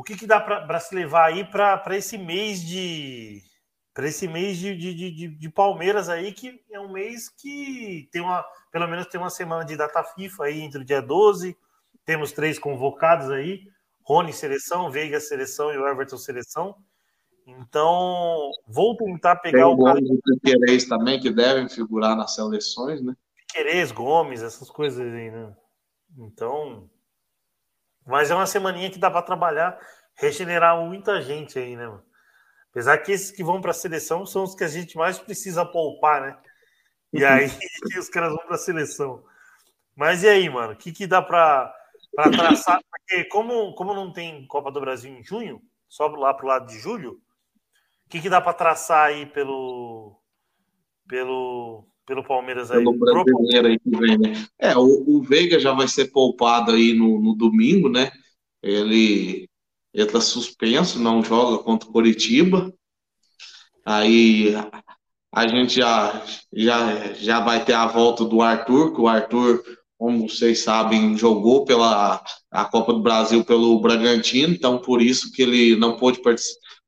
o que, que dá para se levar aí para esse mês de para esse mês de, de, de, de, Palmeiras aí, que é um mês que tem uma, pelo menos tem uma semana de data FIFA aí entre o dia 12, temos três convocados aí, Rony seleção, Veiga seleção e o Everton seleção. Então, vou tentar pegar tem o Gomes e Piquerez também, que devem figurar nas seleções, né? Piquerez, Gomes, essas coisas aí, né? Então, mas é uma semaninha que dá para trabalhar, regenerar muita gente aí, né, mano? Apesar que esses que vão para a seleção são os que a gente mais precisa poupar, né? E aí [laughs] [laughs] os caras vão para a seleção. Mas e aí, mano? O que, que dá para traçar? [laughs] Porque como, como não tem Copa do Brasil em junho, só lá pro lado de julho, o que, que dá para traçar aí pelo, pelo, pelo Palmeiras aí. Pelo brasileiro aí que vem, né? É, o, o Veiga já vai ser poupado aí no, no domingo, né? Ele está suspenso, não joga contra o Coritiba. Aí a gente já, já, já vai ter a volta do Arthur, que o Arthur, como vocês sabem, jogou pela a Copa do Brasil pelo Bragantino, então por isso que ele não pôde,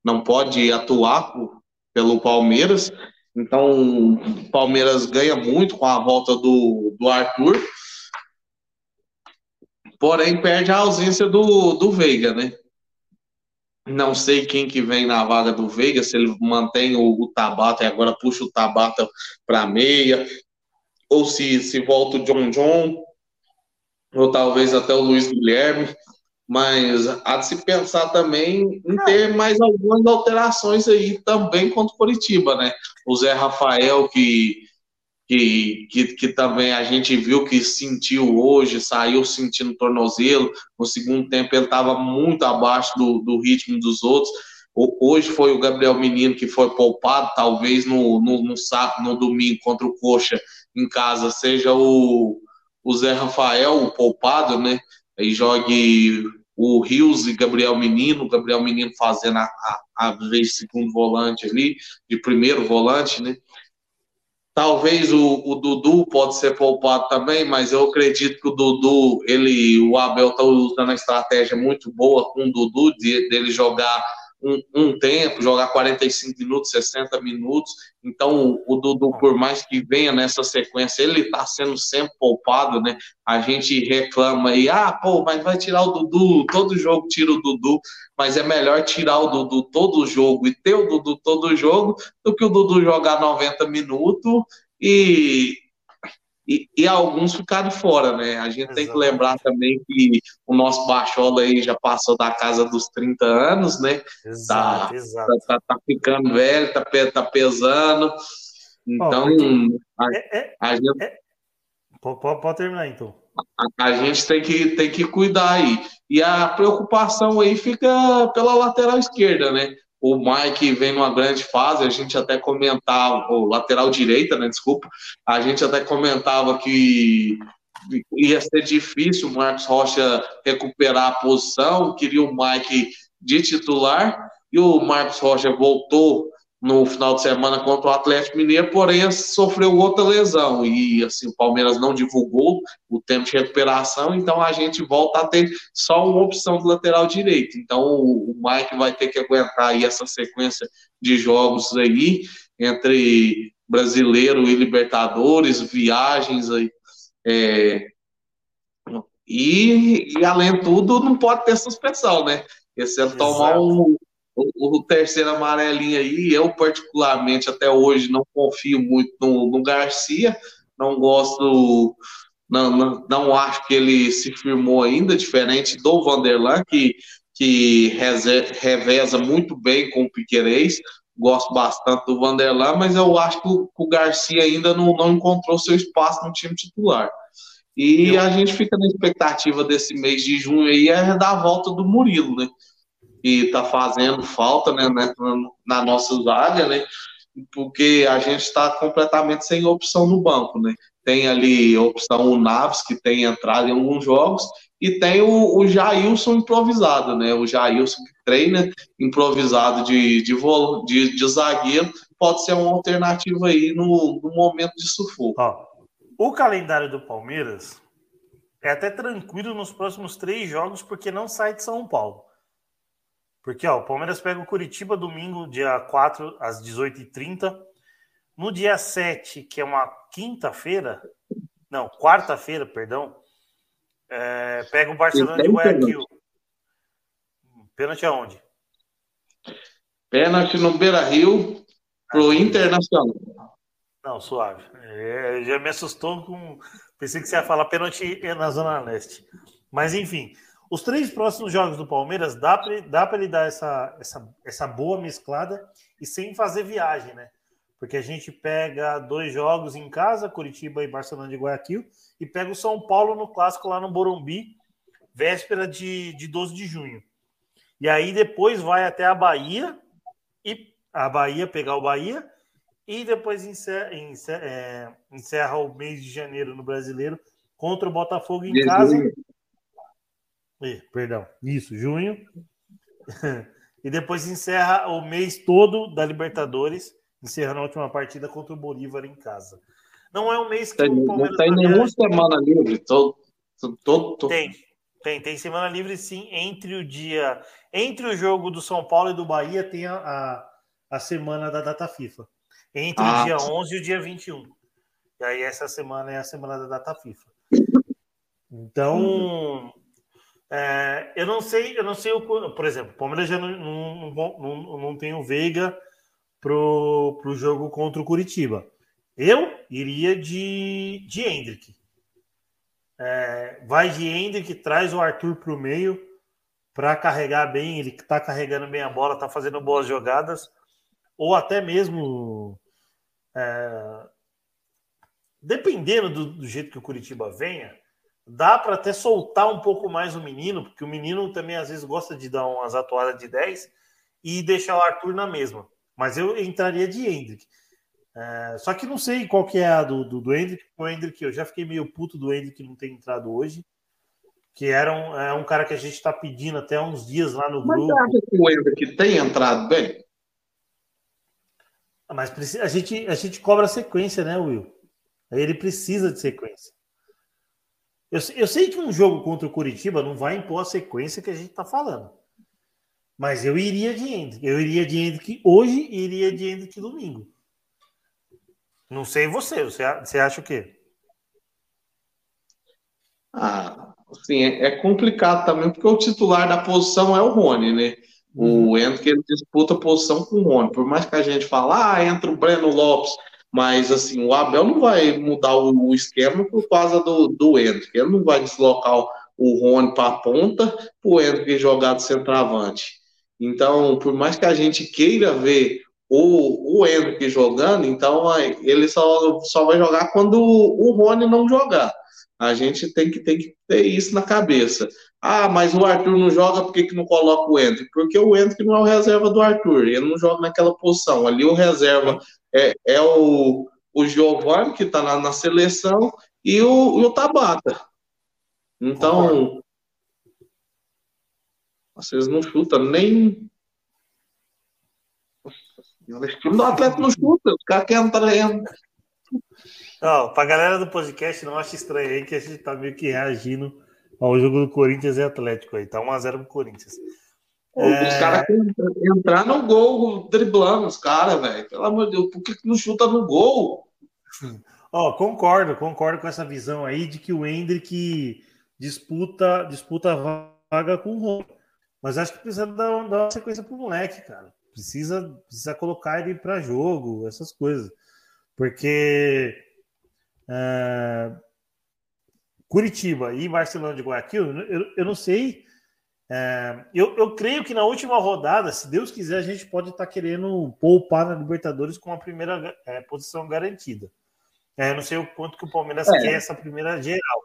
não pode atuar pelo Palmeiras. Então, o Palmeiras ganha muito com a volta do, do Arthur, porém perde a ausência do, do Veiga, né? Não sei quem que vem na vaga do Veiga, se ele mantém o, o Tabata e agora puxa o Tabata para meia, ou se, se volta o John John, ou talvez até o Luiz Guilherme. Mas há de se pensar também em ter mais algumas alterações aí também contra o Curitiba, né? O Zé Rafael, que que, que, que, também a gente viu que sentiu hoje, saiu sentindo tornozelo. No segundo tempo ele estava muito abaixo do, do ritmo dos outros. Hoje foi o Gabriel Menino que foi poupado, talvez no, no, no, no domingo contra o Coxa em casa seja o, o Zé Rafael, o poupado, né? Aí jogue o Rios e Gabriel Menino, Gabriel Menino fazendo a, a, a vez segundo volante ali, de primeiro volante, né? Talvez o, o, Dudu pode ser poupado também, mas eu acredito que o Dudu, ele, o Abel está usando uma estratégia muito boa com o Dudu, de, dele jogar um, um, tempo, jogar 45 minutos, 60 minutos. Então, o, Dudu, por mais que venha nessa sequência, ele está sendo sempre poupado, né? A gente reclama aí, ah, pô, mas vai tirar o Dudu, todo jogo tira o Dudu, mas é melhor tirar o Dudu todo jogo e ter o Dudu todo jogo do que o Dudu jogar 90 minutos e e, e, alguns ficaram fora, né? A gente Exato. tem que lembrar também que o nosso Bachola aí já passou da casa dos 30 anos, né? Exato, tá, exato. Tá, tá, tá ficando velho, tá, tá pesando. Então, oh, a, é, é, a gente... É... Pode, pode terminar, então. A, a, gente tem que, tem que cuidar aí. E a preocupação aí fica pela lateral esquerda, né? O Mike vem numa grande fase, a gente até comentava, o lateral direita, né, desculpa, a gente até comentava que ia ser difícil o Marcos Rocha recuperar a posição, queria o Mike de titular, e o Marcos Rocha voltou no final de semana contra o Atlético Mineiro, porém sofreu outra lesão e assim o Palmeiras não divulgou o tempo de recuperação, então a gente volta a ter só uma opção do lateral direito. Então o Mike vai ter que aguentar aí essa sequência de jogos aí entre brasileiro e Libertadores, viagens aí. É, e, e, além de tudo, não pode ter suspensão, né? Esse é tomar um, o, o, terceiro amarelinho aí, eu particularmente até hoje não confio muito no, no Garcia, não gosto, não, não, não, acho que ele se firmou ainda, diferente do Vanderlan, que, que reveza muito bem com o Piquerez, gosto bastante do Vanderlan, mas eu acho que o, o Garcia ainda não, não encontrou seu espaço no time titular. E a gente fica na expectativa desse mês de junho aí é da volta do Murilo, né? Que está fazendo falta né, né, na nossa zaga, né? Porque a gente está completamente sem opção no banco, né? Tem ali a opção o Naves, que tem entrado em alguns jogos, e tem o, o Jailson improvisado, né? O Jailson que treina improvisado de, de, de, de zagueiro, pode ser uma alternativa aí no, no momento de sufoco. O calendário do Palmeiras é até tranquilo nos próximos três jogos, porque não sai de São Paulo. Porque ó, o Palmeiras pega o Curitiba domingo, dia 4, às 18h30. No dia 7, que é uma quinta-feira, não, quarta-feira, perdão, é, pega o Barcelona de Guayaquil. Pênalti aonde? Pênalti no Beira Rio pro Internacional. Não, suave. É, já me assustou com. Pensei que você ia falar pênalti na Zona Leste. Mas enfim, os três próximos jogos do Palmeiras dá para dá ele dar essa, essa, essa boa mesclada e sem fazer viagem, né? Porque a gente pega dois jogos em casa, Curitiba e Barcelona de Guayaquil, e pega o São Paulo no clássico lá no Morumbi, véspera de, de 12 de junho. E aí depois vai até a Bahia, e a Bahia pegar o Bahia, e depois encerra, encerra, é, encerra o mês de janeiro no brasileiro contra o Botafogo em casa perdão, isso, junho. [laughs] e depois encerra o mês todo da Libertadores, encerrando a última partida contra o Bolívar em casa. Não é um mês que tem, o Palmeiras. Não tem nenhuma semana livre, todo, todo, todo. Tem, tem, tem semana livre sim, entre o dia. Entre o jogo do São Paulo e do Bahia tem a, a, a semana da data FIFA. Entre ah, o dia 11 e o dia 21. E aí essa semana é a semana da data FIFA. Então, uhum. É, eu não sei, eu não sei o por exemplo, o Palmeiras já não, não, não, não tem o Veiga pro, pro jogo contra o Curitiba. Eu iria de, de Hendrick. É, vai de Hendrick, traz o Arthur para o meio para carregar bem. Ele está carregando bem a bola, está fazendo boas jogadas, ou até mesmo é, dependendo do, do, jeito que o Curitiba venha, dá para até soltar um pouco mais o menino, porque o menino também às vezes gosta de dar umas atuadas de 10 e deixar o Arthur na mesma. Mas eu entraria de Hendrick. É, só que não sei qual que é a do, do, do Hendrick. O Hendrick, eu já fiquei meio puto do Hendrick não ter entrado hoje. Que era um, é um cara que a gente está pedindo até uns dias lá no Mas grupo. Mas acha que o Hendrick tem entrado bem? Mas a gente, a gente cobra sequência, né, Will? Ele precisa de sequência. Eu, eu sei que um jogo contra o Curitiba não vai impor a sequência que a gente está falando. Mas eu iria de Hendrick. Eu iria de Hendrick hoje e iria de Hendrick domingo. Não sei você, você, você acha o quê? Ah, assim, é, é, complicado também, porque o titular da posição é o Rony, né? O uhum. Hendrick ele disputa a posição com o Rony. Por mais que a gente fale, ah, entra o Breno Lopes, mas assim, o Abel não vai mudar o, esquema por causa do, do Hendrick. Ele não vai deslocar o, Rony para a ponta para o Hendrick jogar de centroavante. Então, por mais que a gente queira ver o, o Henrique jogando, então ele só, só vai jogar quando o, o Rony não jogar. A gente tem que, tem que ter isso na cabeça. Ah, mas o Arthur não joga, por que, que não coloca o Henrique? Porque o Henrique não é o reserva do Arthur, ele não joga naquela posição. Ali o reserva é, é o, o Giovanni, que está na, na, seleção, e o, o Tabata. Então, vocês não chutam nem o time do Atlético não chuta, os caras querem treino. Não, pra galera do podcast, não acha estranho aí que a gente tá meio que reagindo ao jogo do Corinthians e Atlético aí. Tá 1x0 pro Corinthians. Pô, é... Os caras querem entrar no gol driblando os caras, velho. Pelo amor de Deus, por que não chuta no gol? [laughs] Ó, oh, concordo, concordo com essa visão aí de que o Hendrick disputa, disputa a vaga com o Rô. Mas acho que precisa dar, dar uma sequência pro moleque, cara. Precisa, precisa colocar ele para jogo, essas coisas. Porque uh, Curitiba e Barcelona de Guayaquil, eu, eu não sei. Uh, eu, eu creio que na última rodada, se Deus quiser, a gente pode estar tá querendo poupar na Libertadores com a primeira é, posição garantida. É, eu não sei o quanto que o Palmeiras é. quer essa primeira geral.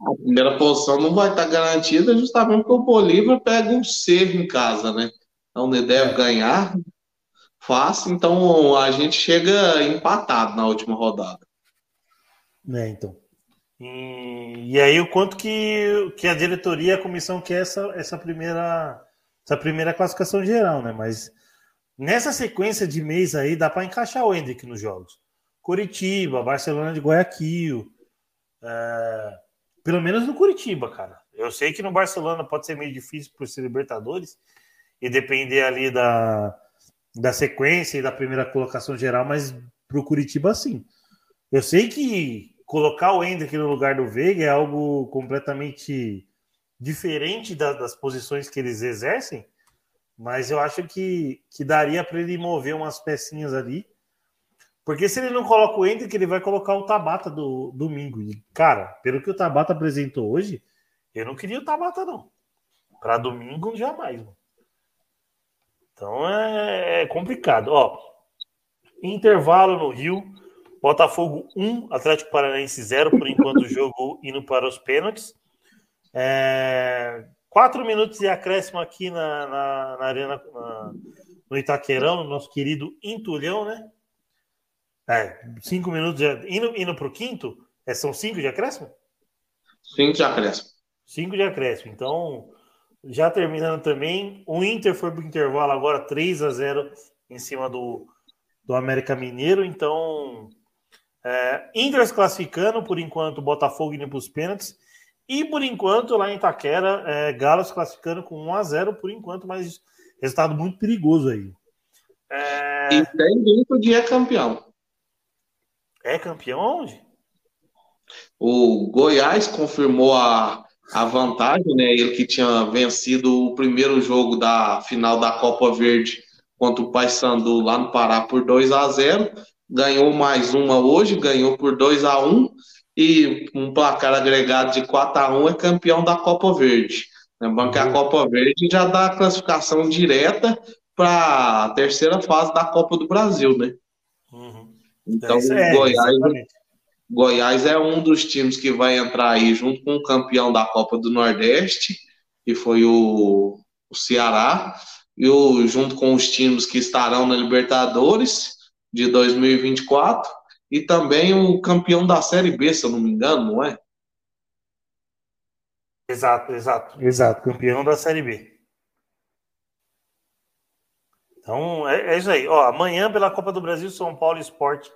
A primeira posição não vai estar tá garantida justamente porque o Bolívar pega um cerro em casa, né? Então ele deve ganhar fácil, então a gente chega empatado na última rodada. É, então. E, aí o quanto que, que a diretoria a comissão quer essa, essa primeira essa primeira classificação geral, né? Mas nessa sequência de mês aí dá para encaixar o Hendrick nos jogos. Curitiba, Barcelona de Guayaquil, é, pelo menos no Curitiba, cara. Eu sei que no Barcelona pode ser meio difícil por ser Libertadores, e depender ali da, da sequência e da primeira colocação geral, mas para o Curitiba sim. Eu sei que colocar o Hendrick no lugar do Veiga é algo completamente diferente da, das posições que eles exercem, mas eu acho que, que daria para ele mover umas pecinhas ali. Porque se ele não coloca o Hendrick, ele vai colocar o Tabata do domingo. E, cara, pelo que o Tabata apresentou hoje, eu não queria o Tabata, não. Para domingo, jamais. Mano. Então é, é complicado. Ó, intervalo no Rio. Botafogo 1, Atlético Paranaense 0, por enquanto o jogo indo para os pênaltis. É, quatro minutos de acréscimo aqui na, na, na arena na, no Itaquerão, no nosso querido Intulhão, né? É, cinco minutos de, indo, indo para o quinto, é, são cinco de acréscimo? Cinco de acréscimo. Cinco de acréscimo. Então, já terminando também, o Inter foi para o intervalo agora 3 a 0 em cima do, do América Mineiro. Então, é, se classificando, por enquanto, Botafogo indo para os pênaltis. E por enquanto, lá em Itaquera, é, Galo se classificando com 1 a 0 por enquanto, mas resultado muito perigoso aí. É... E tem dentro de é campeão. É campeão onde? O Goiás confirmou a a vantagem, né? Ele que tinha vencido o primeiro jogo da final da Copa Verde contra o Paysandu lá no Pará por 2 a 0 ganhou mais uma hoje, ganhou por 2 a 1 e um placar agregado de 4 a 1 é campeão da Copa Verde. Lembrando que a uhum. Copa Verde já dá a classificação direta para a terceira fase da Copa do Brasil, né? Uhum. Então, é, Goiás, Goiás é um dos times que vai entrar aí junto com o campeão da Copa do Nordeste, que foi o, o Ceará, e o, junto com os times que estarão na Libertadores de 2024, e também o campeão da Série B, se eu não me engano, não é? Exato, exato, exato, campeão da Série B. Então é, é isso aí. Ó, amanhã pela Copa do Brasil, São Paulo Esporte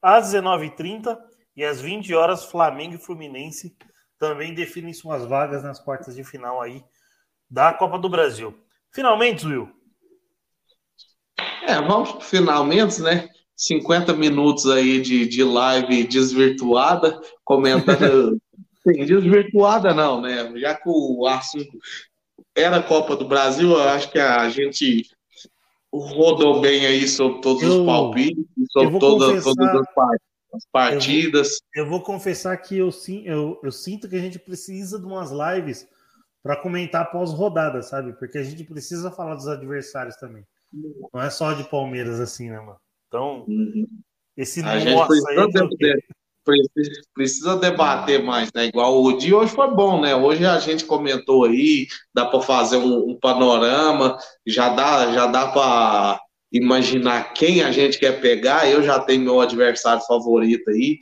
às 19h30 e às 20 horas, Flamengo e Fluminense também definem suas vagas nas quartas de final aí da Copa do Brasil. Finalmente, Will. É, vamos finalmente, né? 50 minutos aí de, de live desvirtuada, comentando. [laughs] Sim, desvirtuada não, né? Já que o assunto era Copa do Brasil, eu acho que a gente rodou bem aí sobre todos eu, os palpites, sobre todas, todas as partes as partidas. Eu vou, eu vou confessar que eu, eu, eu sinto que a gente precisa de umas lives para comentar pós-rodada, sabe? Porque a gente precisa falar dos adversários também. Não é só de Palmeiras assim, né, mano? Então, uhum. esse a gente precisa, de, precisa, precisa, debater mais, né? Igual o dia hoje foi bom, né? Hoje a gente comentou aí, dá para fazer um, um, panorama, já dá, já dá para imaginar quem a gente quer pegar. Eu já tenho meu adversário favorito aí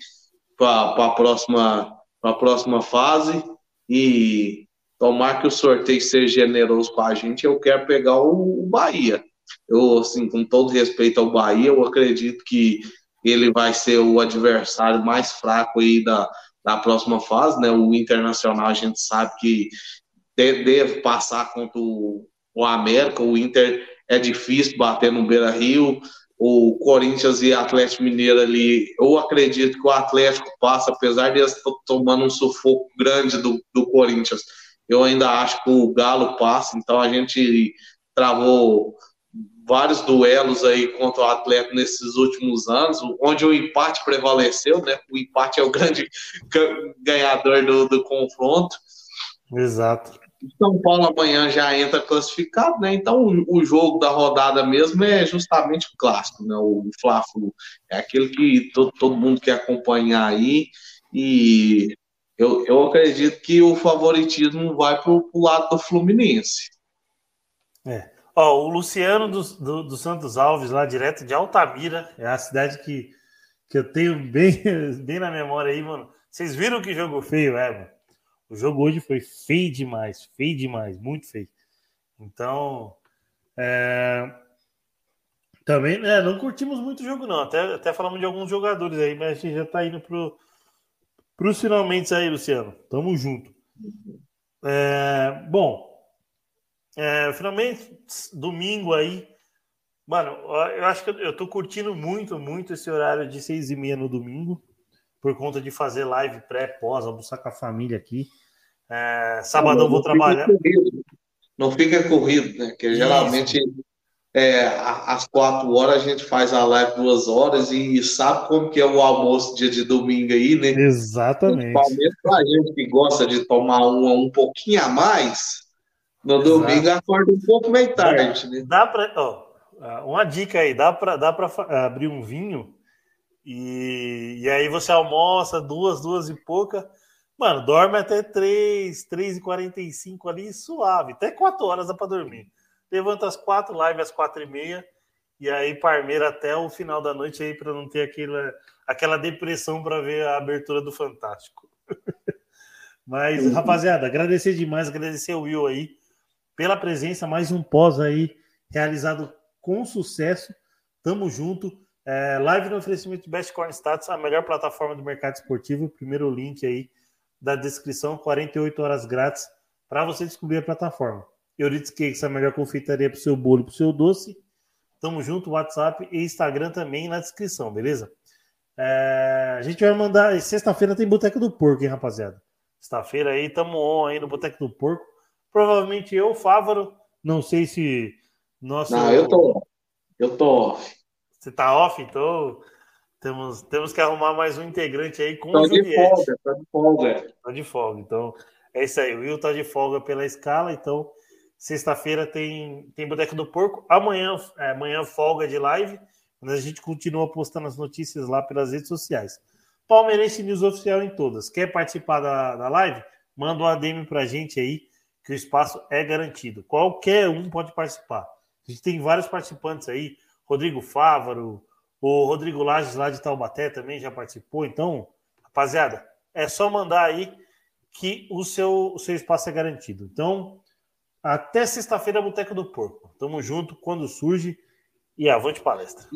para a próxima, a próxima fase. E tomar que o sorteio seja generoso com a gente, eu quero pegar o, o Bahia. Eu, assim, com todo respeito ao Bahia, eu acredito que ele vai ser o adversário mais fraco aí da, da próxima fase, né? O Internacional a gente sabe que deve passar contra o, o América, o Inter é difícil bater no Beira Rio. O Corinthians e Atlético Mineiro ali, eu acredito que o Atlético passa, apesar de eles tomando um sufoco grande do, do Corinthians, eu ainda acho que o Galo passa, então a gente travou vários duelos aí contra o Atlético nesses últimos anos, onde o empate prevaleceu, né? O empate é o grande [laughs] ganhador do, do confronto. Exato. São Paulo amanhã já entra classificado, né? Então o, o, jogo da rodada mesmo é justamente o clássico, né? O Fla-Flu é aquele que todo, todo mundo quer acompanhar aí e eu, eu acredito que o favoritismo vai para o lado do Fluminense. É. Ó, o Luciano do, do, do, Santos Alves, lá direto de Altamira, é a cidade que, que eu tenho bem, [laughs] bem na memória aí, mano. Vocês viram que jogo feio é, mano? O jogo hoje foi feio demais, feio demais, muito feio. Então, é... também é, não curtimos muito o jogo, não. Até, até falamos de alguns jogadores aí, mas a gente já tá indo pro, pros finalmente aí, Luciano. Tamo junto. É... Bom, é, finalmente, domingo aí. Mano, eu acho que eu tô curtindo muito, muito esse horário de seis e meia no domingo, por conta de fazer live pré, pós, almoçar com a família aqui. É, sabadão não, vou trabalhar. Corrido. Não fica corrido, né? Que geralmente é, às quatro horas a gente faz a live duas horas e sabe como que é o almoço dia de domingo aí, né? Exatamente. Principalmente pra gente que gosta de tomar um, um pouquinho a mais, no Exato. domingo acorda um pouco meio tarde, né? Dá para, ó, uma dica aí, dá para dá para abrir um vinho e, e aí você almoça duas, duas e pouca Mano, dorme até 3, 3 e 45 ali, suave. Até 4 horas dá pra dormir. Levanta às 4, live às 4 e meia. E aí, Parmeira até o final da noite aí, para não ter aquela, aquela depressão para ver a abertura do Fantástico. [laughs] Mas, rapaziada, agradecer demais, agradecer o Will aí pela presença. Mais um pós aí realizado com sucesso. Tamo junto. É, live no oferecimento de Best Corn Status, a melhor plataforma do mercado esportivo. Primeiro link aí da descrição, 48 horas grátis para você descobrir a plataforma. Euridice Cakes, a melhor confeitaria para o seu bolo para o seu doce. Tamo junto, WhatsApp e Instagram também na descrição, beleza? É, a gente vai mandar. Sexta-feira tem Boteca do Porco, hein, rapaziada? Sexta-feira aí, tamo on aí no Boteco do Porco. Provavelmente eu, Fávaro, não sei se nosso... Não, eu tô, eu tô off. Você tá off, então temos, temos que arrumar mais um integrante aí com tô o de folga, tô de folga. Tá de folga, então é isso aí. O Will tá de folga pela escala, então sexta-feira tem, tem Boteco do Porco. Amanhã, é, amanhã folga de live, mas a gente continua postando as notícias lá pelas redes sociais. Palmeirense News Oficial em todas. Quer participar da, da live? Manda um ADM pra gente aí, que o espaço é garantido. Qualquer um pode participar. A gente tem vários participantes aí. Rodrigo Fávaro, o Rodrigo Lages lá de Taubaté também já participou. Então, rapaziada, é só mandar aí que o seu, o seu espaço é garantido. Então, até sexta-feira, Boteca do Porco. Tamo junto quando surge e avante palestra.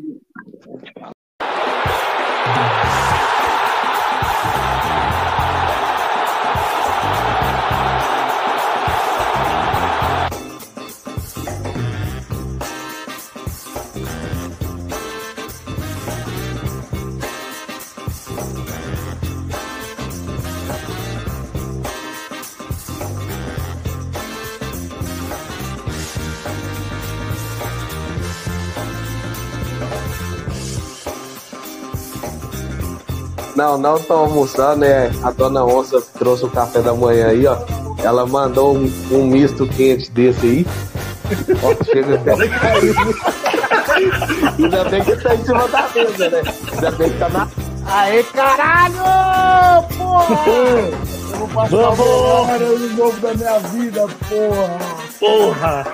Não, não estão almoçando, né? A dona Onça trouxe o café da manhã aí, ó. Ela mandou um, um misto quente desse aí. Ó, chega até Ainda bem que tá em cima da mesa, né? Ainda bem que tá na. Aê, caralho! Porra! Eu vou passar Vamos! o horário de novo da minha vida, porra! Porra!